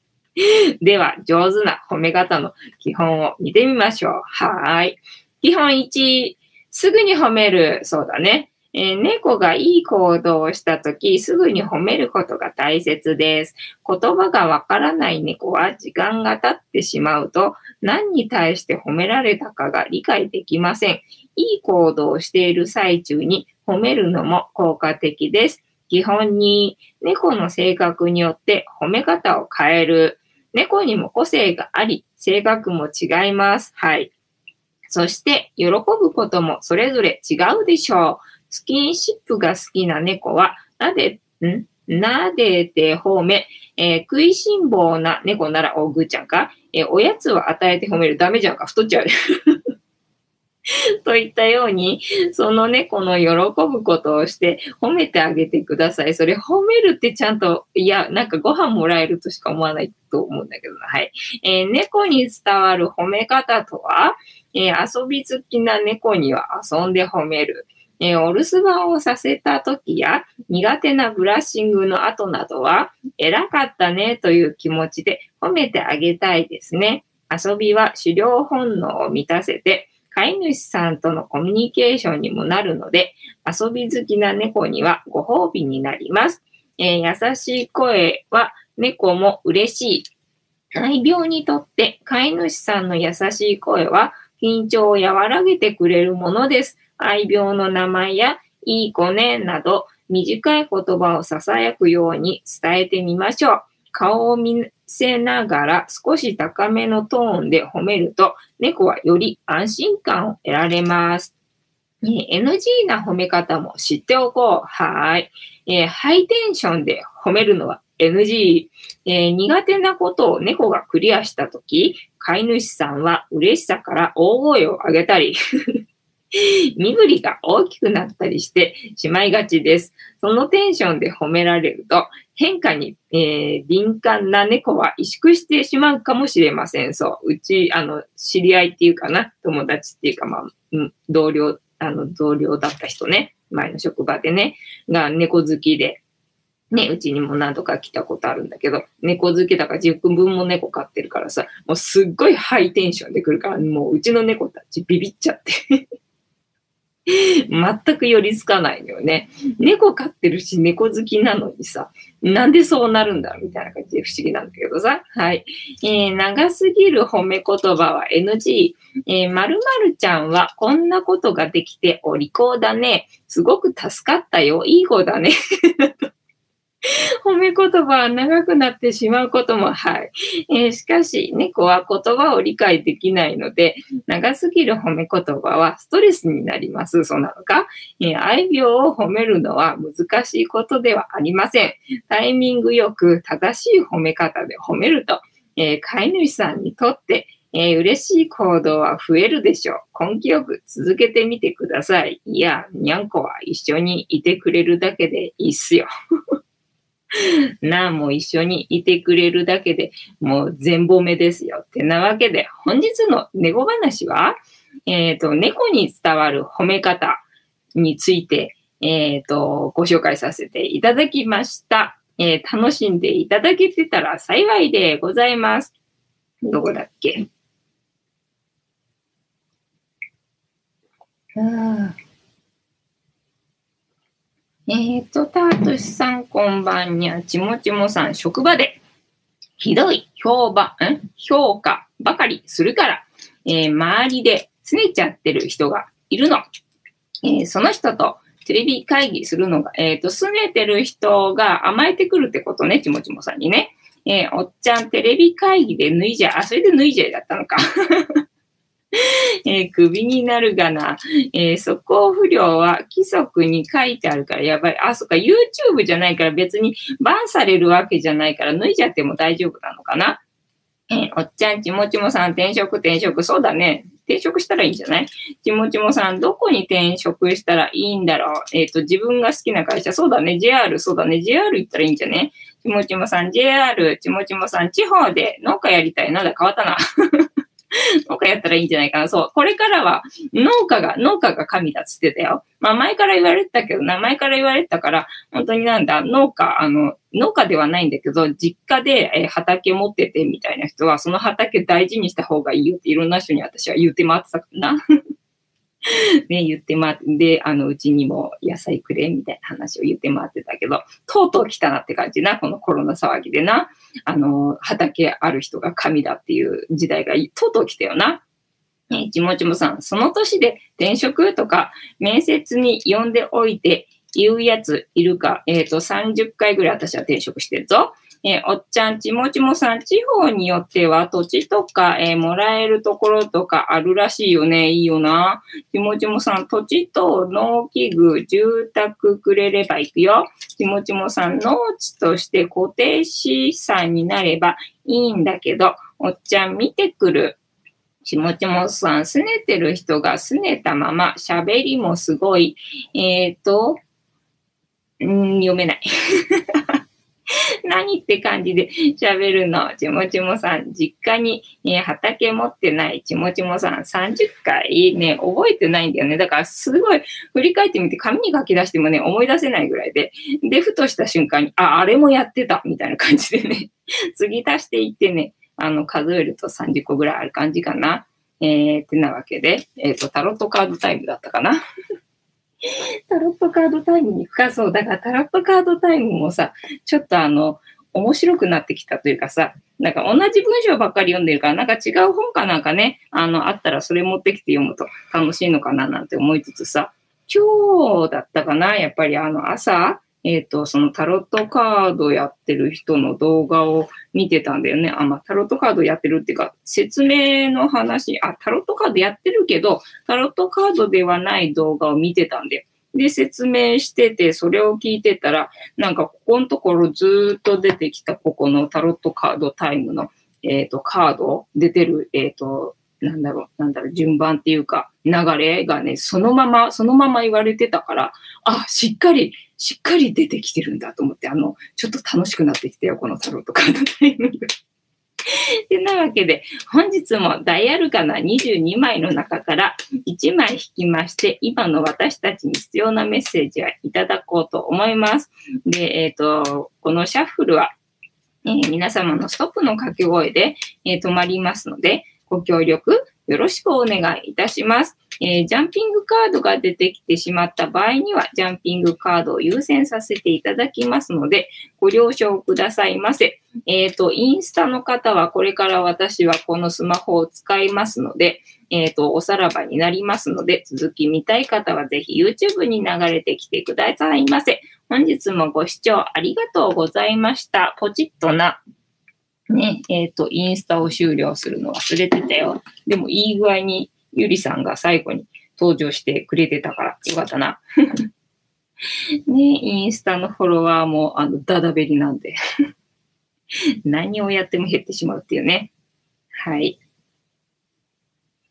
では、上手な褒め方の基本を見てみましょう。はい。基本1、すぐに褒める。そうだね。えー、猫がいい行動をしたとき、すぐに褒めることが大切です。言葉がわからない猫は時間が経ってしまうと、何に対して褒められたかが理解できません。いい行動をしている最中に褒めるのも効果的です。基本に、猫の性格によって褒め方を変える。猫にも個性があり、性格も違います。はい。そして、喜ぶこともそれぞれ違うでしょう。スキンシップが好きな猫は、なで、ん？なでて褒め、えー、食いしん坊な猫ならおぐちゃんか、えー、おやつを与えて褒める。ダメじゃんか、太っちゃう。といったように、その猫の喜ぶことをして褒めてあげてください。それ褒めるってちゃんと、いや、なんかご飯もらえるとしか思わないと思うんだけどな、はい。えー、猫に伝わる褒め方とは、えー、遊び好きな猫には遊んで褒める。えー、お留守番をさせた時や苦手なブラッシングの後などは、偉かったねという気持ちで褒めてあげたいですね。遊びは狩猟本能を満たせて、飼い主さんとのコミュニケーションにもなるので、遊び好きな猫にはご褒美になります。えー、優しい声は猫も嬉しい。愛病にとって飼い主さんの優しい声は緊張を和らげてくれるものです。愛病の名前やいい子ねなど短い言葉を囁くように伝えてみましょう。顔を見せながら少し高めのトーンで褒めると猫はより安心感を得られます。NG な褒め方も知っておこう。はい、えー、ハイテンションで褒めるのは NG。えー、苦手なことを猫がクリアしたとき、飼い主さんは嬉しさから大声を上げたり 身振りが大きくなったりしてしまいがちです。そのテンションで褒められると、変化に、えー、敏感な猫は萎縮してしまうかもしれません。そう。うち、あの、知り合いっていうかな、友達っていうか、まあ、同僚、あの、同僚だった人ね、前の職場でね、が猫好きで、ね、うちにも何度か来たことあるんだけど、猫好きだから自分分も猫飼ってるからさ、もうすっごいハイテンションで来るから、もううちの猫たちビビっちゃって 全く寄りつかないのよね。猫飼ってるし、猫好きなのにさ、なんでそうなるんだみたいな感じで不思議なんだけどさ。はい。えー、長すぎる褒め言葉は NG。えー、〇〇ちゃんはこんなことができてお利口だね。すごく助かったよ。いい子だね。褒め言葉は長くなってしまうことも、はい。えー、しかし、猫は言葉を理解できないので、長すぎる褒め言葉はストレスになります。そうなのか、えー、愛病を褒めるのは難しいことではありません。タイミングよく正しい褒め方で褒めると、えー、飼い主さんにとって、えー嬉しい行動は増えるでしょう。根気よく続けてみてください。いや、にゃんこは一緒にいてくれるだけでいいっすよ。なあ、もう一緒にいてくれるだけでもう全褒めですよ。ってなわけで、本日の猫話は、えっ、と、猫に伝わる褒め方について、えっ、と、ご紹介させていただきました。えー楽しんでいただけてたら幸いでございます。どこだっけ？あーえっ、と、タートさん、こんばんにゃ、ちもちもさん、職場で、ひどい評判、ん？評価ばかりするから、えー周りで拗ねちゃってる人がいるの。えーその人とテレビ会議するのが、えっ、と、拗ねてる人が甘えてくるってことね、ちもちもさんにね。えーおっちゃんテレビ会議で脱いじゃ、あ、それで脱いじゃいだったのか。えー、首になるがな。えー、素行不良は規則に書いてあるからやばい。あ、そっか、YouTube じゃないから別にバンされるわけじゃないから脱いじゃっても大丈夫なのかな。えーおっちゃん、ちもちもさん、転職、転職。そうだね。転職したらいいんじゃない？ちもちもさん、どこに転職したらいいんだろう？えっ、と、自分が好きな会社。そうだね。JR、そうだね。JR 行ったらいいんじゃね？ちもちもさん、JR、ちもちもさん、地方で農家やりたい。なんだ、変わったな。ったらいいんじゃないかな。そう。これからは農家が、農家が神だっつってたよ。まあ前から言われてたけどな、前から言われてたから、本当になんだ、農家、あの、農家ではないんだけど、実家で、え畑持っててみたいな人は、その畑大事にした方がいいよっていろんな人に私は言って回ってたからな。ね、言って回って、で、あの、うちにも野菜くれみたいな話を言って回ってたけど、とうとう来たなって感じな、このコロナ騒ぎでな。あの、畑ある人が神だっていう時代がとうとう来たよな。ね、ちもちもさん、その年で転職とか面接に呼んでおいて言うやついるか、えっ、と、30回ぐらい私は転職してるぞ。えーおっちゃん、ちもちもさん、地方によっては土地とか、えーもらえるところとかあるらしいよね。いいよな。ちもちもさん、土地と農機具、住宅くれれば行くよ。ちもちもさん、農地として固定資産になればいいんだけど、おっちゃん見てくる。ちもちもさん、拗ねてる人が拗ねたまま、喋りもすごい。えっ、と、ん読めない。何って感じで喋るの。ちもちもさん、実家に、えー畑持ってないちもちもさん、30回ね、覚えてないんだよね。だからすごい振り返ってみて紙に書き出してもね、思い出せないぐらいで。で、ふとした瞬間に、あ、あれもやってたみたいな感じでね、次足していってね、あの、数えると30個ぐらいある感じかな。えー、ってなわけで、えっ、と、タロットカードタイムだったかな。タロットカードタイムに行くか、そう。だからタロットカードタイムもさ、ちょっとあの、面白くなってきたというかさ、なんか同じ文章ばっかり読んでるから、なんか違う本かなんかね、あの、あったらそれ持ってきて読むと楽しいのかななんて思いつつさ、今日だったかな、やっぱりあの、朝、えっ、と、そのタロットカードやってる人の動画を見てたんだよね。あ、まあ、タロットカードやってるっていうか、説明の話、あ、タロットカードやってるけど、タロットカードではない動画を見てたんだよ。で、説明してて、それを聞いてたら、なんか、ここのところずっと出てきた、ここのタロットカードタイムの、えっ、と、カード、出てる、えっ、と、なんだろう、なんだろう、順番っていうか、流れがね、そのまま、そのまま言われてたから、あ、しっかり、しっかり出てきてるんだと思って、あの、ちょっと楽しくなってきたよ、このタロットカードタイムが。てなわけで、本日もダイアルカナ22枚の中から1枚引きまして、今の私たちに必要なメッセージをいただこうと思います。で、えっ、と、このシャッフルは、えー皆様のストップの掛け声で、えー止まりますので、ご協力よろしくお願いいたします。えージャンピングカードが出てきてしまった場合には、ジャンピングカードを優先させていただきますので、ご了承くださいませ。えっ、と、インスタの方はこれから私はこのスマホを使いますので、えっ、と、おさらばになりますので、続き見たい方はぜひ YouTube に流れてきてくださいませ。本日もご視聴ありがとうございました。ポチッとな。ね、えっ、と、インスタを終了するの忘れてたよ。でも、いい具合にゆりさんが最後に登場してくれてたからよかったな。ね、インスタのフォロワーも、あの、ダダベリなんで。何をやっても減ってしまうっていうね。はい。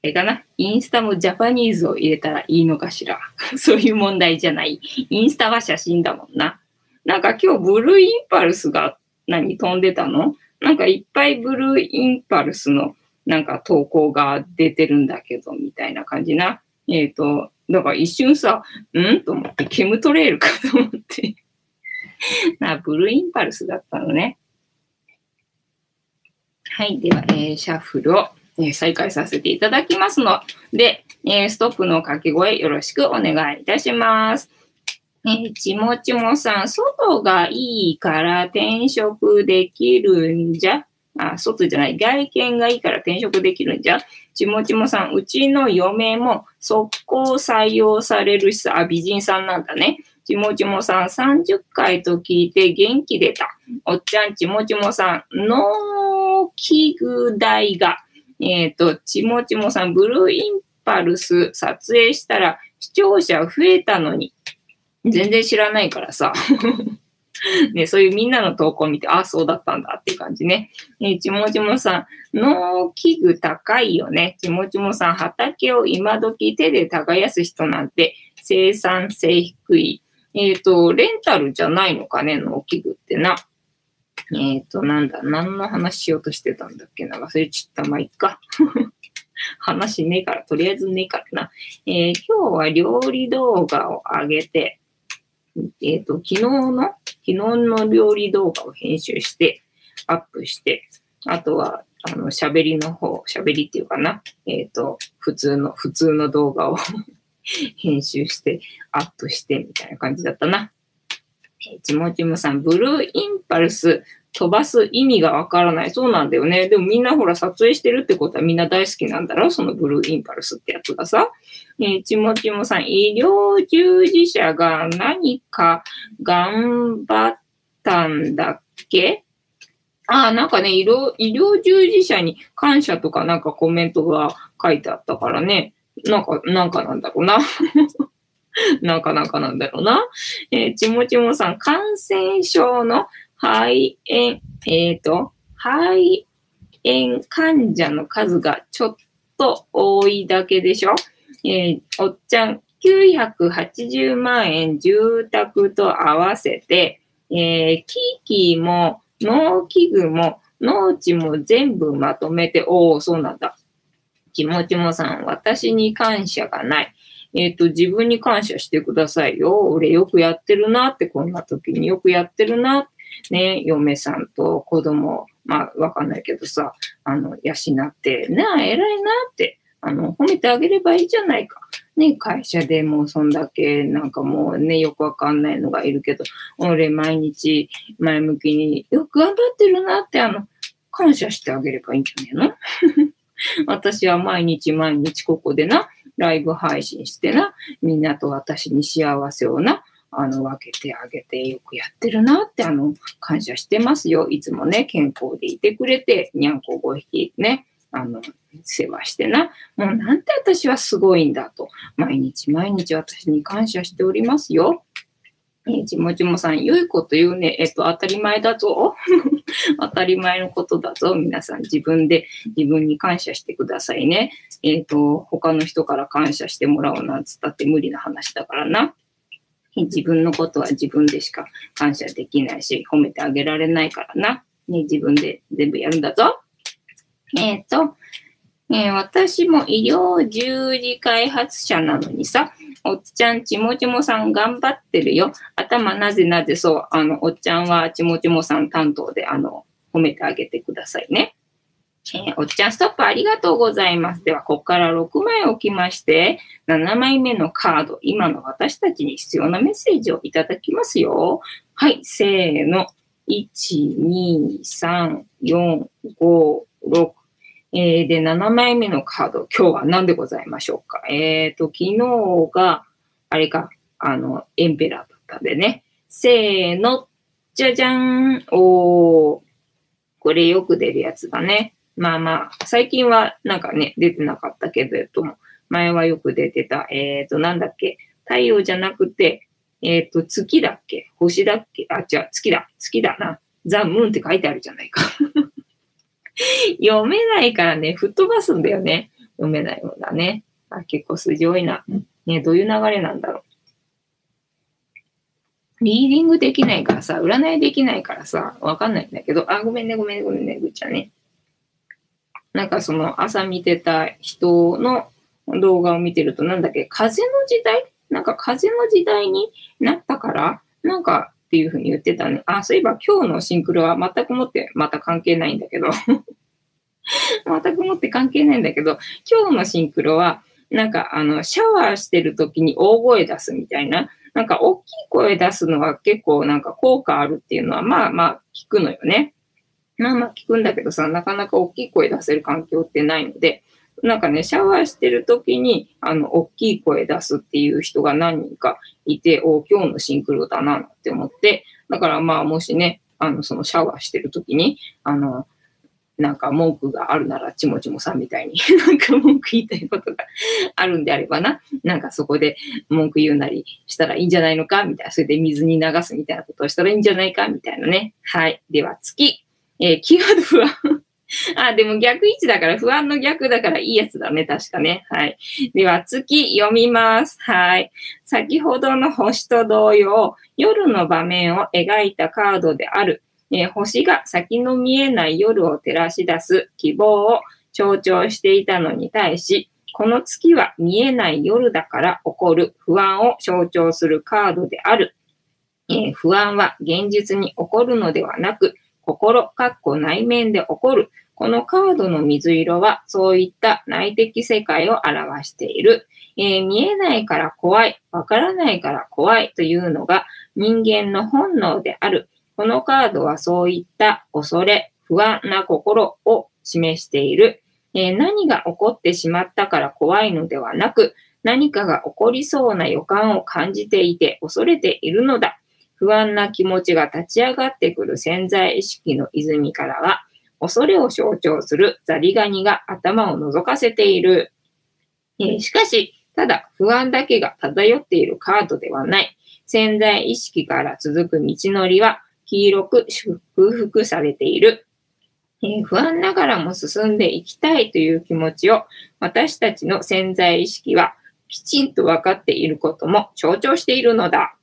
あれかな、インスタもジャパニーズを入れたらいいのかしら。そういう問題じゃない。インスタは写真だもんな。なんか今日ブルーインパルスが何飛んでたの？なんかいっぱいブルーインパルスのなんか投稿が出てるんだけど、みたいな感じな。えっ、ー、と、だから一瞬さ、ん？と思って、ケムトレールかと思って な、ブルーインパルスだったのね。はい。では、えー、シャッフルを、えー、再開させていただきますので、えー、ストップの掛け声よろしくお願いいたします。えー、ちもちもさん、外がいいから転職できるんじゃ？あ、外じゃない。外見がいいから転職できるんじゃ？ちもちもさん、うちの嫁も速攻採用されるしさ、あ、美人さんなんだね。ちもちもさん30回と聞いて元気出た。おっちゃんちもちもさん、農機具代が、えっ、ー、と、ちもちもさん、ブルーインパルス撮影したら視聴者増えたのに、全然知らないからさ。ね、そういうみんなの投稿を見て、ああ、そうだったんだっていう感じね。ねちもちもさん、農機具高いよね。ちもちもさん、畑を今時手で耕す人なんて生産性低い。えっ、ー、と、レンタルじゃないのかね、農機具ってな。えっ、ー、と、なんだ、何の話しようとしてたんだっけな、忘れちゃった。まあ、いっか。話ねえから、とりあえずねえからな。えー、今日は料理動画を上げて、えっ、ー、と、昨日の、昨日の料理動画を編集して、アップして、あとは、あの、喋りの方、喋りっていうかな、えっ、ー、と、普通の、普通の動画を 編集して、アップして、みたいな感じだったな。え、ちもちもさん、ブルーインパルス飛ばす意味がわからない。そうなんだよね。でもみんなほら撮影してるってことはみんな大好きなんだろ？そのブルーインパルスってやつがさ。えー、ちもちもさん、医療従事者が何か頑張ったんだっけ？ああ、なんかね、医療、医療従事者に感謝とかなんかコメントが書いてあったからね。なんか、なんかなんだろうな。なんかなんかなんだろうな。えー、ちもちもさん、感染症の肺炎、えっ、ー、と、肺炎患者の数がちょっと多いだけでしょ？えー、おっちゃん、980万円住宅と合わせて、えー、機器も農機具も農地も全部まとめて、おお、そうなんだ。ちもちもさん、私に感謝がない。えっ、ー、と、自分に感謝してくださいよ。俺よくやってるなって、こんな時によくやってるなっ。ね、嫁さんと子供、まあ、わかんないけどさ、あの、養って、なあ、偉いなって、あの、褒めてあげればいいじゃないか。ね、会社でもうそんだけなんかもうね、よくわかんないのがいるけど、俺毎日前向きによく頑張ってるなって、あの、感謝してあげればいいんじゃないの？私は毎日毎日ここでな、ライブ配信してな、みんなと私に幸せをな、あの、分けてあげてよくやってるなって、あの、感謝してますよ。いつもね、健康でいてくれて、にゃんこ5匹ね、あの、世話してな。もうなんて私はすごいんだと。毎日毎日私に感謝しておりますよ。えー、ちもちもさん、良いこと言うね。えっと、当たり前だぞ。当たり前のことだぞ。皆さん、自分で自分に感謝してくださいね。えっ、ー、と、他の人から感謝してもらおうなんつったって無理な話だからな。自分のことは自分でしか感謝できないし、褒めてあげられないからな。ね、自分で全部やるんだぞ。えっ、ー、と、え、私も医療従事開発者なのにさ、おっちゃんちもちもさん頑張ってるよ。頭なぜなぜそう、あの、おっちゃんはちもちもさん担当で、あの、褒めてあげてくださいね。えー、おっちゃんストップありがとうございます。では、ここから6枚置きまして、7枚目のカード、今の私たちに必要なメッセージをいただきますよ。はい、せーの。1、2、3、4、5、6。えー、で、7枚目のカード、今日は何でございましょうか。えっ、ー、と、昨日が、あれか、あの、エンペラーだったんでね。せーの、じゃじゃん。おー。これよく出るやつだね。まあまあ、最近はなんかね、出てなかったけど、も、前はよく出てた、えっ、ー、と、なんだっけ、太陽じゃなくて、えっ、ー、と、月だっけ星だっけあ、違う、月だ、月だな。ザ・ムーンって書いてあるじゃないか 読めないからね、吹っ飛ばすんだよね。読めないようだね。あ結構数字多いな。ね、どういう流れなんだろう。リーディングできないからさ、占いできないからさ、わかんないんだけど、あ、ごめんね、ごめんね、ごめんね、ぐっちゃんね。なんかその朝見てた人の動画を見てると、なんだっけ、風の時代？なんか風の時代になったから、なんかっていうふうに言ってたね。あ、そういえば今日のシンクロは全くもってまた関係ないんだけど 全くもって関係ないんだけど、今日のシンクロは、なんかあの、シャワーしてる時に大声出すみたいな、なんか大きい声出すのは結構なんか効果あるっていうのはまあまあ聞くのよね。まあまあ聞くんだけどさ、なかなか大きい声出せる環境ってないので、なんかね、シャワーしてる時に、あの、大きい声出すっていう人が何人かいて、お今日のシンクロだなって思って、だからまあもしね、あの、そのシャワーしてる時に、あの、なんか文句があるなら、ちもちもさんみたいに なんか文句言いたいことがあるんであればな、なんかそこで文句言うなりしたらいいんじゃないのかみたいな、それで水に流すみたいなことをしたらいいんじゃないかみたいなね。はい。では次。えー、キーワード 不安 あ、でも逆位置だから不安の逆だからいいやつだね。確かね。はい。では次読みます。はい。先ほどの星と同様、夜の場面を描いたカードであるえー、星が先の見えない夜を照らし出す希望を象徴していたのに対し、この月は見えない夜だから起こる不安を象徴するカードである。えー、不安は現実に起こるのではなく、心、かっこ内面で起こる。このカードの水色はそういった内的世界を表している。えー、見えないから怖い、わからないから怖いというのが人間の本能である。このカードはそういった恐れ、不安な心を示している。えー、何が起こってしまったから怖いのではなく、何かが起こりそうな予感を感じていて恐れているのだ。不安な気持ちが立ち上がってくる潜在意識の泉からは、恐れを象徴するザリガニが頭を覗かせている。えー、しかし、ただ不安だけが漂っているカードではない。潜在意識から続く道のりは黄色く祝福されている。えー、不安ながらも進んでいきたいという気持ちを私たちの潜在意識はきちんと分かっていることも象徴しているのだ。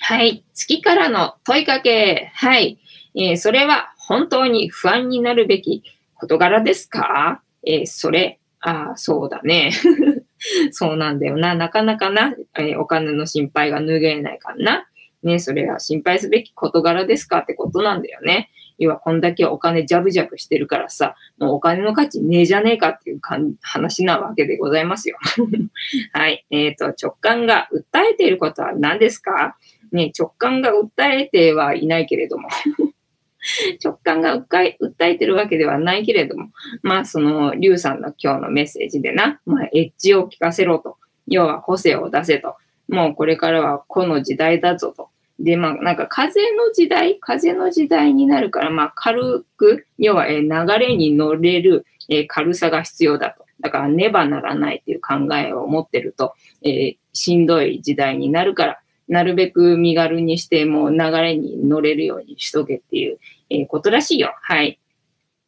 はい。月からの問いかけ。はい。えー、それは本当に不安になるべき事柄ですか？えー、それ、ああ、そうだね。そうなんだよな。なかなかな、えー、お金の心配が拭えないからな。ね、それは心配すべき事柄ですかってことなんだよね。要はこんだけお金ジャブジャブしてるからさ、もうお金の価値ねえじゃねえかっていう話なわけでございますよ。はい。えっ、ー、と、直感が訴えていることは何ですか？ね、直感が訴えてはいないけれども。直感が訴えてるわけではないけれども、まあその、リュウさんの今日のメッセージでな、まあエッジを聞かせろと、要は個性を出せと、もうこれからはこの時代だぞと。で、まあ、なんか風の時代、風の時代になるから、まあ、軽く、要は、流れに乗れる、軽さが必要だと。だから、ねばならないっていう考えを持ってると、えー、しんどい時代になるから、なるべく身軽にして、もう流れに乗れるようにしとけっていう、え、ことらしいよ。はい。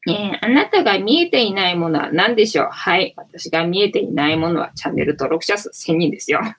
えー、あなたが見えていないものは何でしょう？はい。私が見えていないものはチャンネル登録者数1000人ですよ。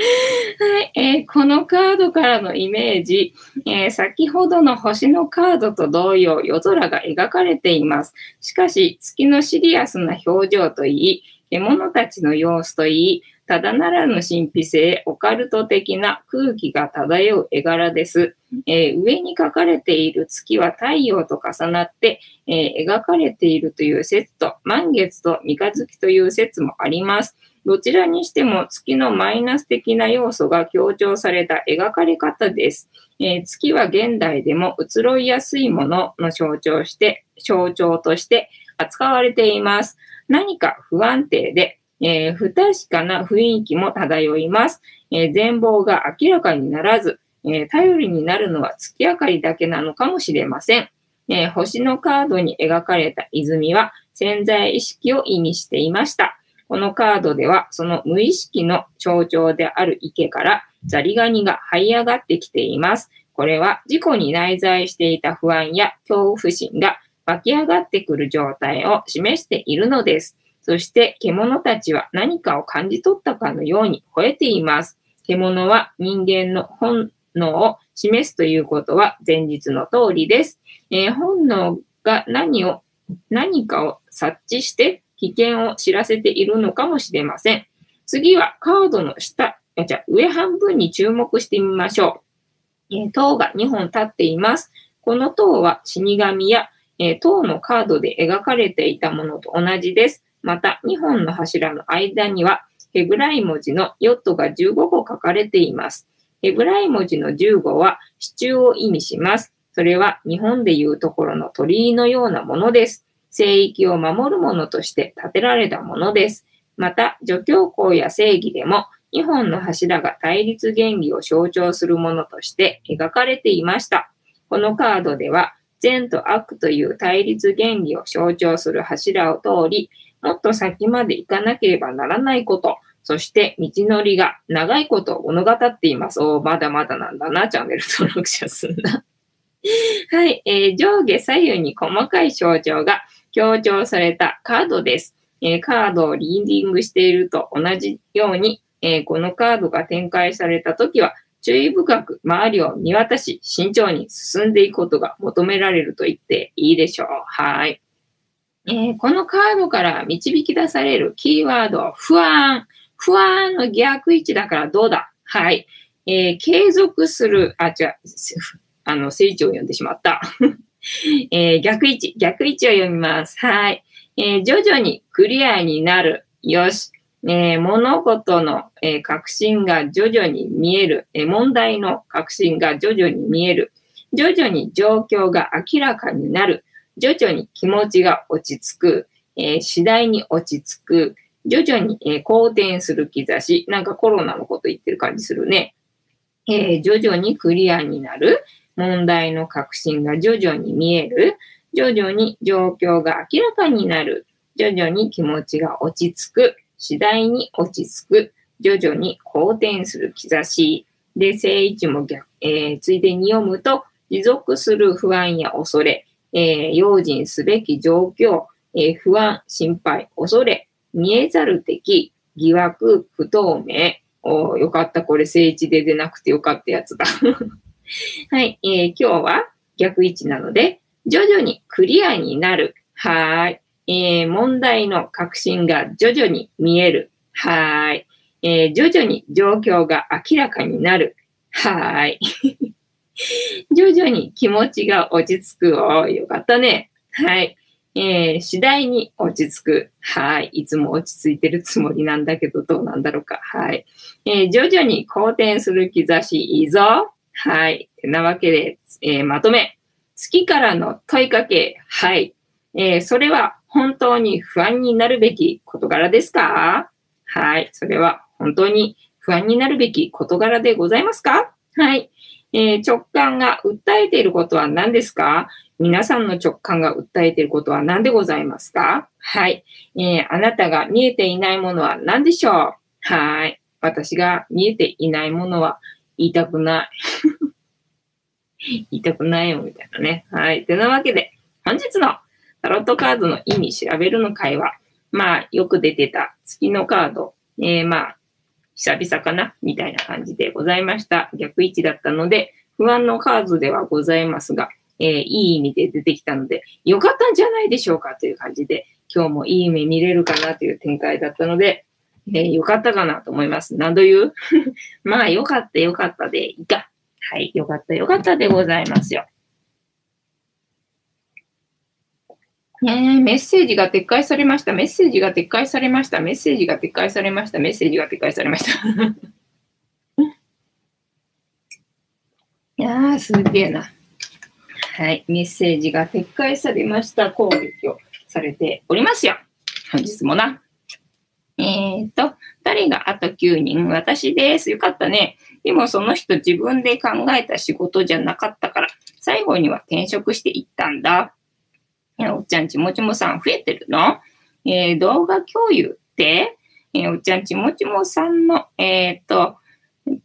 はい、えー、このカードからのイメージ、えー、先ほどの星のカードと同様、夜空が描かれています。しかし、月のシリアスな表情といい、獣たちの様子といい、ただならぬ神秘性、オカルト的な空気が漂う絵柄です。えー、上に書かれている月は太陽と重なって、えー、描かれているという説と、満月と三日月という説もあります。どちらにしても月のマイナス的な要素が強調された描かれ方です。えー、月は現代でも移ろいやすいものの象徴して、象徴として扱われています。何か不安定で、えー、不確かな雰囲気も漂います。えー、全貌が明らかにならず、えー、頼りになるのは月明かりだけなのかもしれません。え星のカードに描かれた泉は潜在意識を意味していました。このカードでは、その無意識の象徴である池からザリガニが這い上がってきています。これは自己に内在していた不安や恐怖心が湧き上がってくる状態を示しているのです。そして獣たちは何かを感じ取ったかのように吠えています。獣は人間の本能を示すということは前日の通りです。えー本能が何を、何かを察知して危険を知らせているのかもしれません。次はカードの下、じゃ上半分に注目してみましょう。えー塔が2本立っています。この塔は死神や、えー塔のカードで描かれていたものと同じです。また、2本の柱の間には、ヘブライ文字のヨットが15個書かれています。ヘブライ文字の15は支柱を意味します。それは日本でいうところの鳥居のようなものです。聖域を守るものとして建てられたものです。また、除教皇や正義でも、2本の柱が対立原理を象徴するものとして描かれていました。このカードでは、善と悪という対立原理を象徴する柱を通り、もっと先まで行かなければならないこと、そして道のりが長いことを物語っています。おまだまだなんだな、チャンネル登録者数な。はい、えー上下左右に細かい象徴が強調されたカードです。えーカードをリーディングしていると同じように、えーこのカードが展開されたときは、注意深く周りを見渡し、慎重に進んでいくことが求められると言っていいでしょう。はい。えーこのカードから導き出されるキーワード、不安。不安の逆位置だからどうだ？はい。えー継続する、あ、違う、あの、聖地を読んでしまった。えー逆位置、逆位置を読みます。はい。えー徐々にクリアになる。よし。え物事の、え確信が徐々に見える。え問題の確信が徐々に見える。徐々に状況が明らかになる。徐々に気持ちが落ち着く。えー次第に落ち着く。徐々に、えー好転する兆し。なんかコロナのこと言ってる感じするね。えー徐々にクリアになる。問題の確信が徐々に見える。徐々に状況が明らかになる。徐々に気持ちが落ち着く。次第に落ち着く。徐々に好転する兆し。で、正位置も逆、えーついでに読むと、持続する不安や恐れ、えー用心すべき状況、えー不安、心配、恐れ、見えざる敵、疑惑、不透明。およかった。これ正位置で出なくてよかったやつだ。はい、えー今日は逆位置なので、徐々にクリアになる。はい。えー問題の確信が徐々に見える。はい。えー徐々に状況が明らかになる。はい。徐々に気持ちが落ち着く。おーよかったね。はい。えー次第に落ち着く。はい。いつも落ち着いてるつもりなんだけど、どうなんだろうか。はい。えー徐々に好転する兆し、いいぞ。はい。てなわけで、えーまとめ。好きからの問いかけ。はい。えーそれは本当に不安になるべき事柄ですか？はい。それは本当に不安になるべき事柄でございますか？はい。えー直感が訴えていることは何ですか？皆さんの直感が訴えていることは何でございますか？はい。えーあなたが見えていないものは何でしょう？はい。私が見えていないものは言いたくない。言いたくないよ、みたいなね。はい。てなわけで、本日のタロットカードの意味調べるの？会話まよく出てた。月のカードえ久々かな？みたいな感じでございました。逆位置だったので、不安のカードではございますが、えーいい意味で出てきたので、よかったんじゃないでしょうかという感じで、今日もいい夢見れるかなという展開だったので、えーよかったかなと思います。何度言う？まあ、よかったよかったでいいか。はい、よかったよかったでございますよ。ねえメッセージが撤回されました。メッセージが撤回されました。メッセージが撤回されました。メッセージが撤回されました。いやー、すげえな。はい、メッセージが撤回されました。攻撃をされておりますよ。本日もな。えっ、と、誰があと9人？私です。よかったね。でもその人自分で考えた仕事じゃなかったから、最後には転職していったんだ。えおっちゃんちもちもさん増えてるの？えー動画共有って、えーおっちゃんちもちもさんの、えっ、と、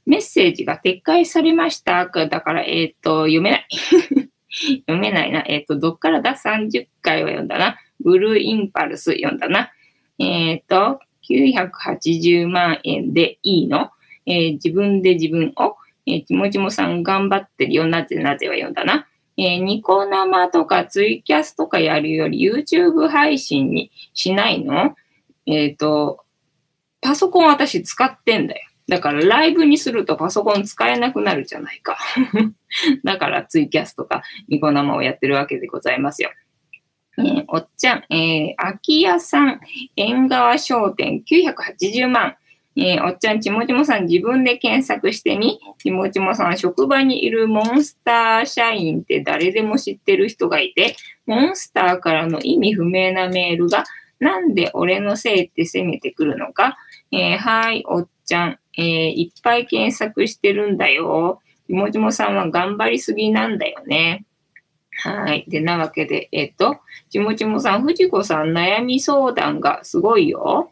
メッセージが撤回されました。だから、えっ、と、読めない。読めないな。えっ、と、どっからだ ?30 回は読んだな。ブルーインパルス読んだな。えっ、と、980万円でいいの、え自分で自分を、えー、ちもちもさん頑張ってるよ。なぜなぜは読んだな。えーニコ生とかツイキャスとかやるより YouTube 配信にしないの？えっ、と、パソコン私使ってんだよ。だからライブにするとパソコン使えなくなるじゃないか。だからツイキャスとかニコ生をやってるわけでございますよ。えーおっちゃん、えー空き家さん、縁側商店980万。えーおっちゃん、ちもちもさん自分で検索してみ。ちもちもさん、職場にいるモンスター社員って誰でも知ってる人がいて、モンスターからの意味不明なメールが、なんで俺のせいって責めてくるのか。えーはい、おっちゃん、えーいっぱい検索してるんだよ。ちもちもさんは頑張りすぎなんだよね。はい。で、なわけで、えっと、ちもちもさん、藤子さん、悩み相談がすごいよ。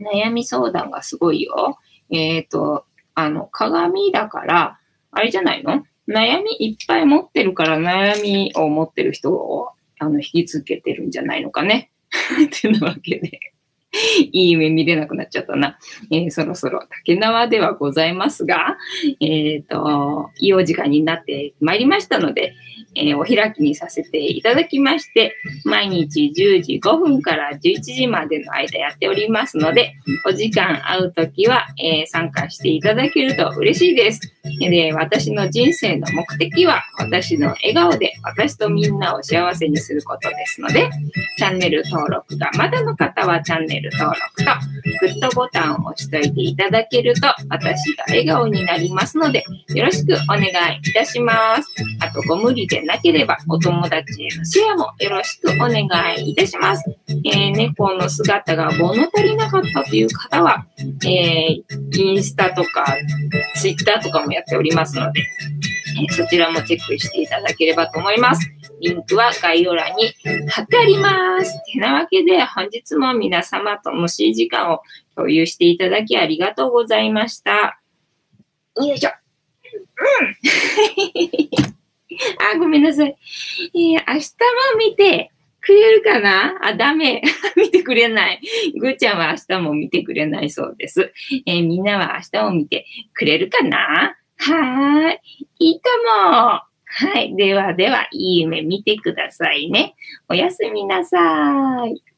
悩み相談がすごいよ。えっ、と、あの、鏡だから、あれじゃないの？悩みいっぱい持ってるから悩みを持ってる人をあの引きつけてるんじゃないのかね。ってなわけで。いい夢見れなくなっちゃったな。えーそろそろ竹縄ではございますが、えっ、と、いいお時間になってまいりましたので、えーお開きにさせていただきまして、毎日10時5分から11時までの間やっておりますので、お時間合うときは、え参加していただけると嬉しいです。で、私の人生の目的は、私の笑顔で私とみんなを幸せにすることですので、チャンネル登録がまだの方はチャンネル登録と、グッドボタンを押しといていただけると、私が笑顔になりますので、よろしくお願いいたします。あと、ご無理でなければ、お友達へのシェアもよろしくお願いいたします。えー猫の姿が物足りなかったという方は、えーインスタとか、ツイッターとかもやっておりますので、えそちらもチェックしていただければと思います。リンクは概要欄に貼ってあります。てなわけで、本日も皆様と楽しい時間を共有していただきありがとうございました。よいしょ。うん。あ、ごめんなさい。えー明日も見てくれるかな？あ、ダメ。見てくれない。ぐーちゃんは明日も見てくれないそうです。えーみんなは明日も見てくれるかな？はい。いいかも。はい。ではでは、いい夢見てくださいね。おやすみなさい。